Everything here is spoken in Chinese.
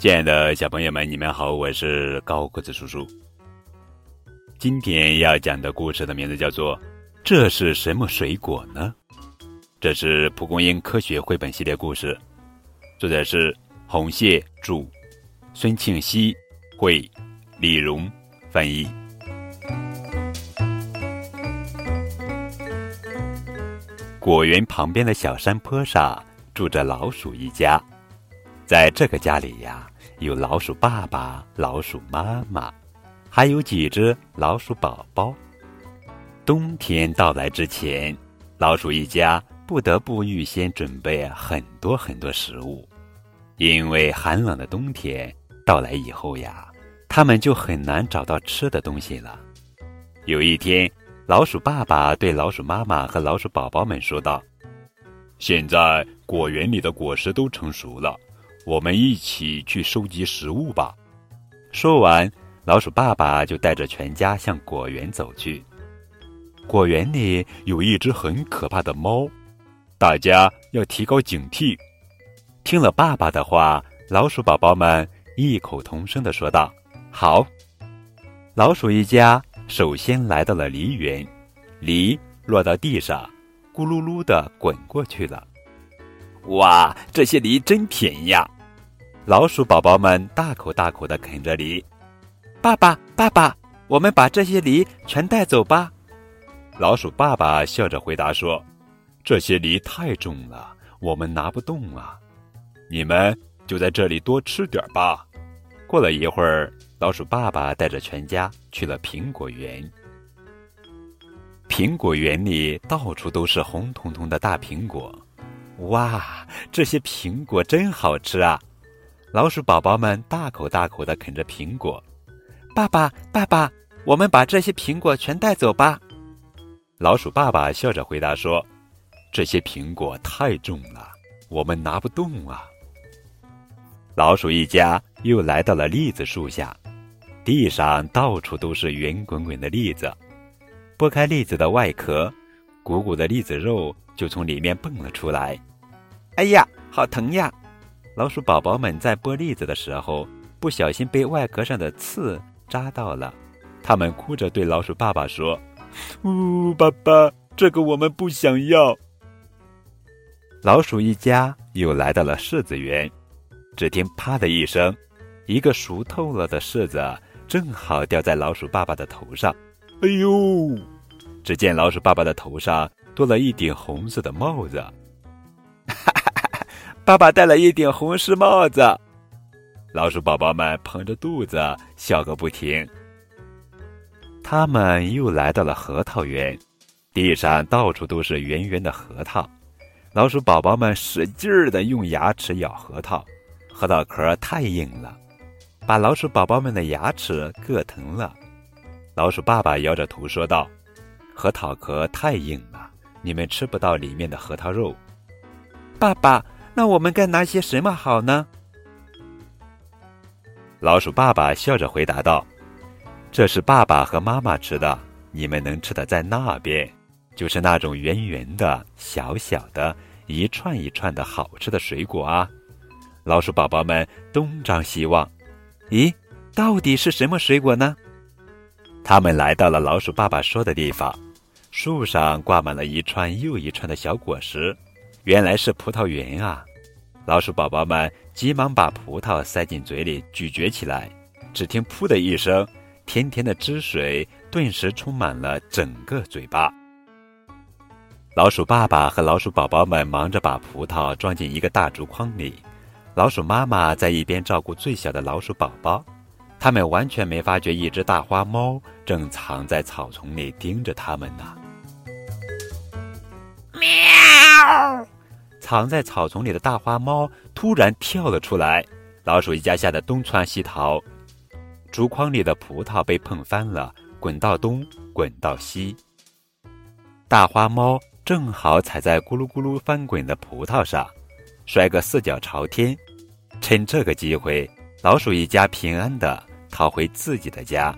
亲爱的小朋友们，你们好，我是高个子叔叔。今天要讲的故事的名字叫做《这是什么水果呢》？这是蒲公英科学绘本系列故事，作者是红谢著，孙庆熙绘，李荣翻译。果园旁边的小山坡上住着老鼠一家，在这个家里呀，有老鼠爸爸、老鼠妈妈，还有几只老鼠宝宝。冬天到来之前，老鼠一家不得不预先准备很多很多食物，因为寒冷的冬天到来以后呀，他们就很难找到吃的东西了。有一天。老鼠爸爸对老鼠妈妈和老鼠宝宝们说道：“现在果园里的果实都成熟了，我们一起去收集食物吧。”说完，老鼠爸爸就带着全家向果园走去。果园里有一只很可怕的猫，大家要提高警惕。听了爸爸的话，老鼠宝宝们异口同声的说道：“好。”老鼠一家。首先来到了梨园，梨落到地上，咕噜噜的滚过去了。哇，这些梨真甜呀！老鼠宝宝们大口大口的啃着梨。爸爸，爸爸，我们把这些梨全带走吧。老鼠爸爸笑着回答说：“这些梨太重了，我们拿不动啊。你们就在这里多吃点吧。”过了一会儿。老鼠爸爸带着全家去了苹果园。苹果园里到处都是红彤彤的大苹果，哇，这些苹果真好吃啊！老鼠宝宝们大口大口的啃着苹果。爸爸，爸爸，我们把这些苹果全带走吧。老鼠爸爸笑着回答说：“这些苹果太重了，我们拿不动啊。”老鼠一家又来到了栗子树下。地上到处都是圆滚滚的栗子，剥开栗子的外壳，鼓鼓的栗子肉就从里面蹦了出来。哎呀，好疼呀！老鼠宝宝们在剥栗子的时候，不小心被外壳上的刺扎到了，他们哭着对老鼠爸爸说：“呜，爸爸，这个我们不想要。”老鼠一家又来到了柿子园，只听“啪”的一声，一个熟透了的柿子。正好掉在老鼠爸爸的头上，哎呦！只见老鼠爸爸的头上多了一顶红色的帽子，爸爸戴了一顶红丝帽子，老鼠宝宝们捧着肚子笑个不停。他们又来到了核桃园，地上到处都是圆圆的核桃，老鼠宝宝们使劲儿的用牙齿咬核桃，核桃壳太硬了。把老鼠宝宝们的牙齿硌疼了，老鼠爸爸摇着头说道：“核桃壳太硬了，你们吃不到里面的核桃肉。”爸爸，那我们该拿些什么好呢？老鼠爸爸笑着回答道：“这是爸爸和妈妈吃的，你们能吃的在那边，就是那种圆圆的、小小的、一串一串的好吃的水果啊！”老鼠宝宝们东张西望。咦，到底是什么水果呢？他们来到了老鼠爸爸说的地方，树上挂满了一串又一串的小果实，原来是葡萄园啊！老鼠宝宝们急忙把葡萄塞进嘴里咀嚼起来，只听“噗”的一声，甜甜的汁水顿时充满了整个嘴巴。老鼠爸爸和老鼠宝宝们忙着把葡萄装进一个大竹筐里。老鼠妈妈在一边照顾最小的老鼠宝宝，他们完全没发觉一只大花猫正藏在草丛里盯着他们呢。喵！藏在草丛里的大花猫突然跳了出来，老鼠一家吓得东窜西逃，竹筐里的葡萄被碰翻了，滚到东，滚到西。大花猫正好踩在咕噜咕噜翻滚的葡萄上。摔个四脚朝天，趁这个机会，老鼠一家平安的逃回自己的家。